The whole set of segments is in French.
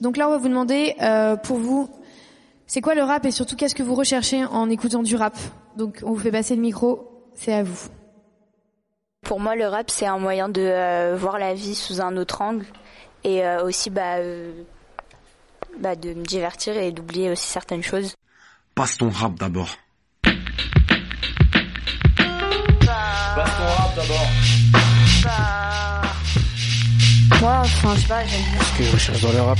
Donc là, on va vous demander, euh, pour vous, c'est quoi le rap et surtout qu'est-ce que vous recherchez en écoutant du rap? Donc on vous fait passer le micro, c'est à vous. Pour moi, le rap, c'est un moyen de euh, voir la vie sous un autre angle et euh, aussi bah, euh, bah, de me divertir et d'oublier aussi certaines choses. Passe ton rap d'abord. Moi, enfin, je sais pas, j'aime bien. Ce que je recherche dans le rap,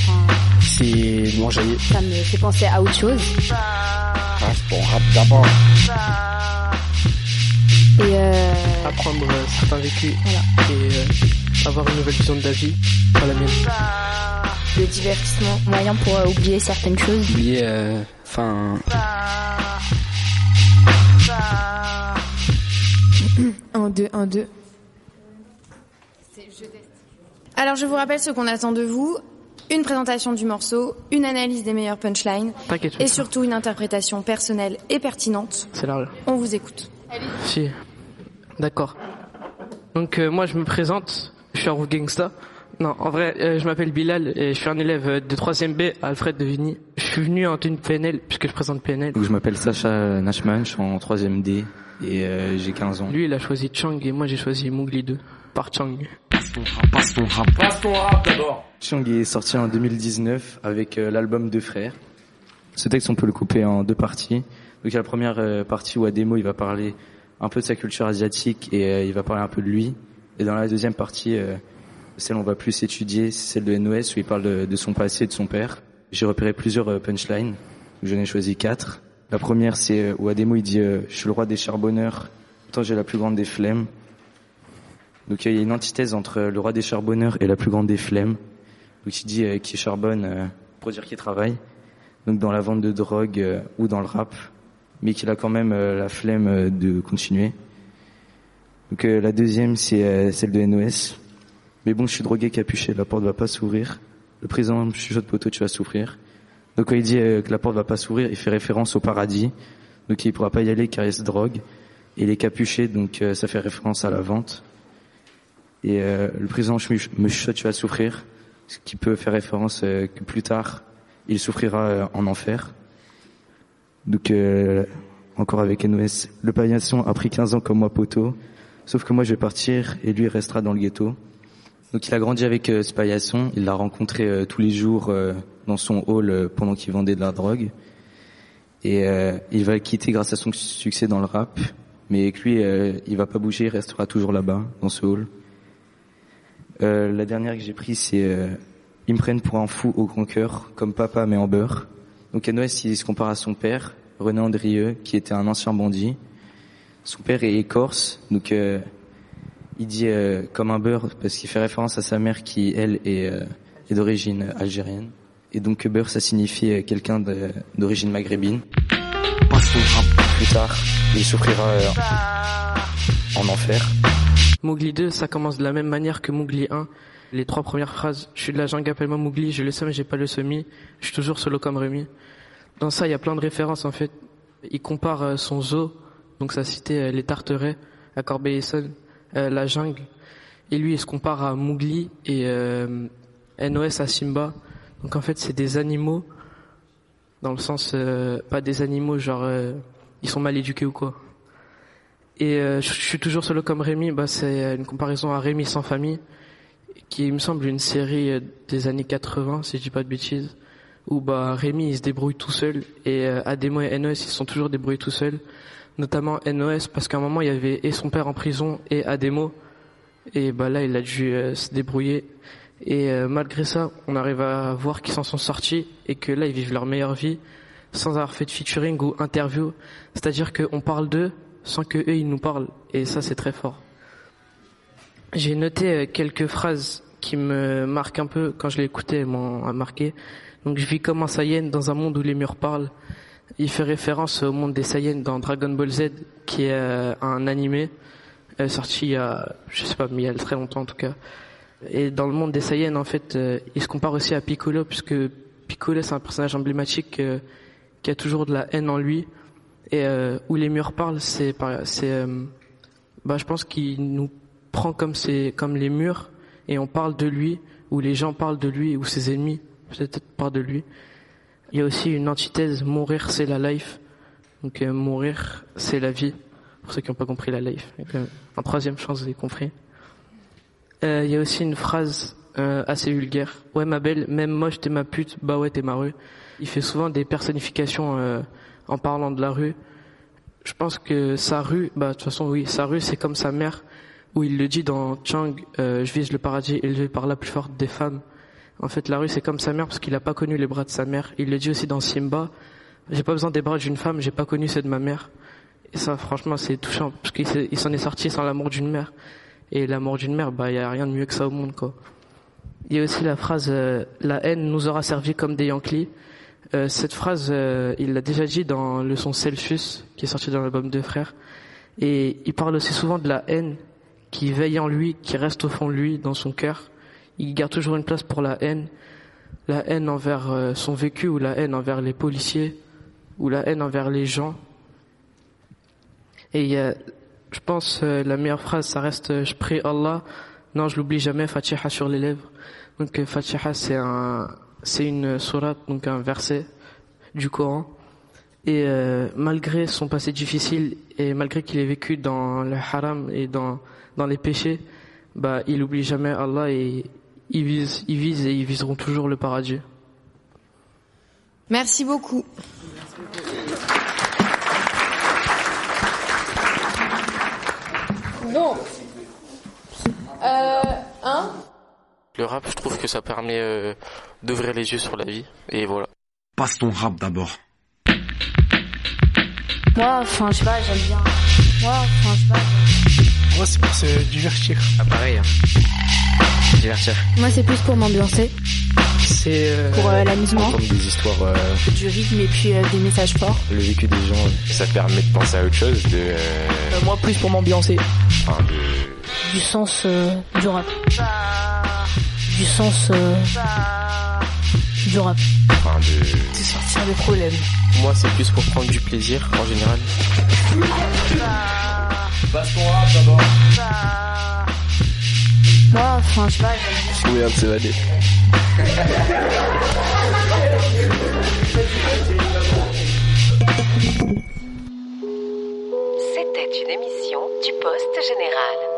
c'est manger. Ça me fait penser à autre chose. Passe ton rap d'abord. Et euh, apprendre euh, certains vécus Voilà. et euh, avoir une nouvelle vision de la vie, pas la mienne. le divertissement, moyen pour euh, oublier certaines choses. Oublier, euh, enfin, Un, deux, un, deux. Alors je vous rappelle ce qu'on attend de vous. Une présentation du morceau, une analyse des meilleures punchlines et surtout une interprétation personnelle et pertinente. C'est large. On vous écoute. Si. D'accord. Donc euh, moi je me présente, je suis un roux gangsta. Non, en vrai, euh, je m'appelle Bilal et je suis un élève de 3ème B à Alfred de Vigny. Je suis venu en tenue PNL puisque je présente PNL. Donc je m'appelle Sacha Nashman, je suis en 3ème D et euh, j'ai 15 ans. Lui il a choisi Chang et moi j'ai choisi Mowgli 2 par Chang. Passe ton rap, passe ton rap. Passe ton rap d'abord. Chang est sorti en 2019 avec euh, l'album Deux Frères. Ce texte on peut le couper en deux parties. Donc il y a la première euh, partie où à démo il va parler un peu de sa culture asiatique et euh, il va parler un peu de lui. Et dans la deuxième partie, euh, celle où on va plus étudier, c'est celle de NOS où il parle de, de son passé et de son père. J'ai repéré plusieurs euh, punchlines. J'en ai choisi quatre. La première c'est euh, où à démo il dit euh, Je suis le roi des charbonneurs, pourtant j'ai la plus grande des flemmes ». Donc il y a une antithèse entre le roi des charbonneurs et la plus grande des flemmes. Donc il dit euh, qui charbonne euh, pour dire qu'il travaille. Donc dans la vente de drogue euh, ou dans le rap, mais qu'il a quand même euh, la flemme de continuer. Donc la deuxième c'est celle de NOS. Mais bon, je suis drogué capuché, la porte va pas s'ouvrir. Le président chuchote poteau, tu vas souffrir. Donc quand il dit que la porte va pas s'ouvrir, il fait référence au paradis. Donc il pourra pas y aller car il se drogue. Et il est capuché, donc ça fait référence à la vente. Et euh, le président tu vas souffrir, ce qui peut faire référence euh, que plus tard, il souffrira euh, en enfer. Donc, euh, encore avec NOS, le paillasson a pris 15 ans comme moi poteau, sauf que moi je vais partir et lui restera dans le ghetto. Donc il a grandi avec euh, ce paillasson, il l'a rencontré tous les jours dans son hall pendant qu'il vendait de la drogue. Et il va le quitter grâce à son succès dans le rap, mais avec lui, euh, il va pas bouger, il restera toujours là-bas, dans ce hall. Euh, la dernière que j'ai prise, c'est euh, Ils me prennent pour un fou au grand cœur, comme papa mais en beurre. Donc NOS, il se compare à son père, René Andrieux, qui était un ancien bandit. Son père est corse, donc euh, il dit euh, comme un beurre parce qu'il fait référence à sa mère qui, elle, est, euh, est d'origine algérienne. Et donc beurre, ça signifie euh, quelqu'un de- d'origine maghrébine. Plus tard, il souffrira euh, en enfer. Mowgli 2, ça commence de la même manière que Mowgli 1. Les trois premières phrases, je suis de la jungle, appelle-moi Mowgli, j'ai le seum, j'ai pas le semi, je suis toujours solo comme Rémi. Dans ça, il y a plein de références en fait. Il compare euh, son zoo, donc ça citait euh, les Tarterets, à Corbeil-Essonne, euh, la jungle. Et lui, il se compare à Mowgli et euh, NOS à Simba. Donc en fait, c'est des animaux, dans le sens, euh, pas des animaux genre, euh, ils sont mal éduqués ou quoi. Et euh, je suis toujours solo comme Rémi, bah, c'est une comparaison à Rémi sans famille, qui me semble une série euh, des années 80, si je dis pas de bêtises, où bah Rémi il se débrouille tout seul et euh, Ademo et NOS ils sont toujours débrouillés tout seuls. Notamment NOS parce qu'à un moment il y avait et son père en prison et Ademo et bah là il a dû euh, se débrouiller et malgré ça on arrive à voir qu'ils s'en sont sortis et que là ils vivent leur meilleure vie sans avoir fait de featuring ou interview. C'est-à-dire qu'on parle d'eux sans que eux ils nous parlent et ça c'est très fort. J'ai noté euh, quelques phrases qui me marquent un peu quand je elles m'ont marqué. Donc je vis comme un Saiyan dans un monde où les murs parlent. Il fait référence au monde des Saiyans dans Dragon Ball Z, qui est euh, un animé euh, sorti il y a, je sais pas, mais il y a très longtemps en tout cas. Et dans le monde des Saiyans, en fait, euh, il se compare aussi à Piccolo, puisque Piccolo c'est un personnage emblématique euh, qui a toujours de la haine en lui. Et euh, où les murs parlent, c'est, c'est, euh, bah, je pense qu'il nous prend comme c'est, comme les murs, et on parle de lui, ou les gens parlent de lui, ou ses ennemis peut-être parlent de lui. Il y a aussi une antithèse, mourir c'est la life. Donc euh, mourir c'est la vie. Pour ceux qui n'ont pas compris la life. En troisième chance, vous avez compris. Euh, Il y a aussi une phrase euh, assez vulgaire. Ouais ma belle, même moche t'es ma pute, bah ouais t'es ma rue. Il fait souvent des personnifications euh, en parlant de la rue. Je pense que sa rue, bah de toute façon oui, sa rue c'est comme sa mère, où il le dit dans Chang, euh, je vise le paradis élevé par la plus forte des femmes. En fait, la rue, c'est comme sa mère parce qu'il n'a pas connu les bras de sa mère. Il le dit aussi dans Simba. J'ai pas besoin des bras d'une femme, j'ai pas connu ceux de ma mère. Et ça, franchement, c'est touchant parce qu'il s'en est sorti sans l'amour d'une mère. Et l'amour d'une mère, bah, il y a rien de mieux que ça au monde, quoi. Il y a aussi la phrase euh, la haine nous aura servi comme des Yankees. Euh, cette phrase, euh, il l'a déjà dit dans le son Celsius, qui est sorti dans l'album Deux Frères. Et il parle aussi souvent de la haine qui veille en lui, qui reste au fond de lui, dans son cœur. Il garde toujours une place pour la haine. La haine envers euh, son vécu, ou la haine envers les policiers, ou la haine envers les gens. Et il y a, je pense, euh, la meilleure phrase, ça reste Je prie Allah. Non, je l'oublie jamais, Fatiha sur les lèvres. Donc Fatiha, c'est un, c'est une sourate, donc un verset du Coran. Et euh, malgré son passé difficile et malgré qu'il ait vécu dans le haram et dans dans les péchés, bah il oublie jamais Allah et il vise, il vise et ils viseront toujours le paradis. Merci beaucoup. Bon. Euh, hein? Le rap, je trouve que ça permet euh, d'ouvrir les yeux sur la vie. Et voilà. Passe ton rap d'abord. Moi, enfin, je sais pas, j'aime bien. Moi, enfin, je sais pas. Moi, c'est pour se divertir. Ah, pareil. Divertir. Moi, c'est plus pour m'ambiancer, C'est euh, pour euh, l'amusement, entendre des histoires, euh, du rythme et puis euh, des messages forts. le vécu des gens. Ça permet de penser à autre chose, de, euh, moi, plus pour m'ambiancer. enfin, de, Du sens euh, du rap. Du sens euh, du rap. enfin, de. C'est sortir des problèmes. Moi, c'est plus pour prendre du plaisir en général. Passe ton rap d'abord. Moi, enfin, je sais pas, de s'évader. C'était une émission du Poste Général.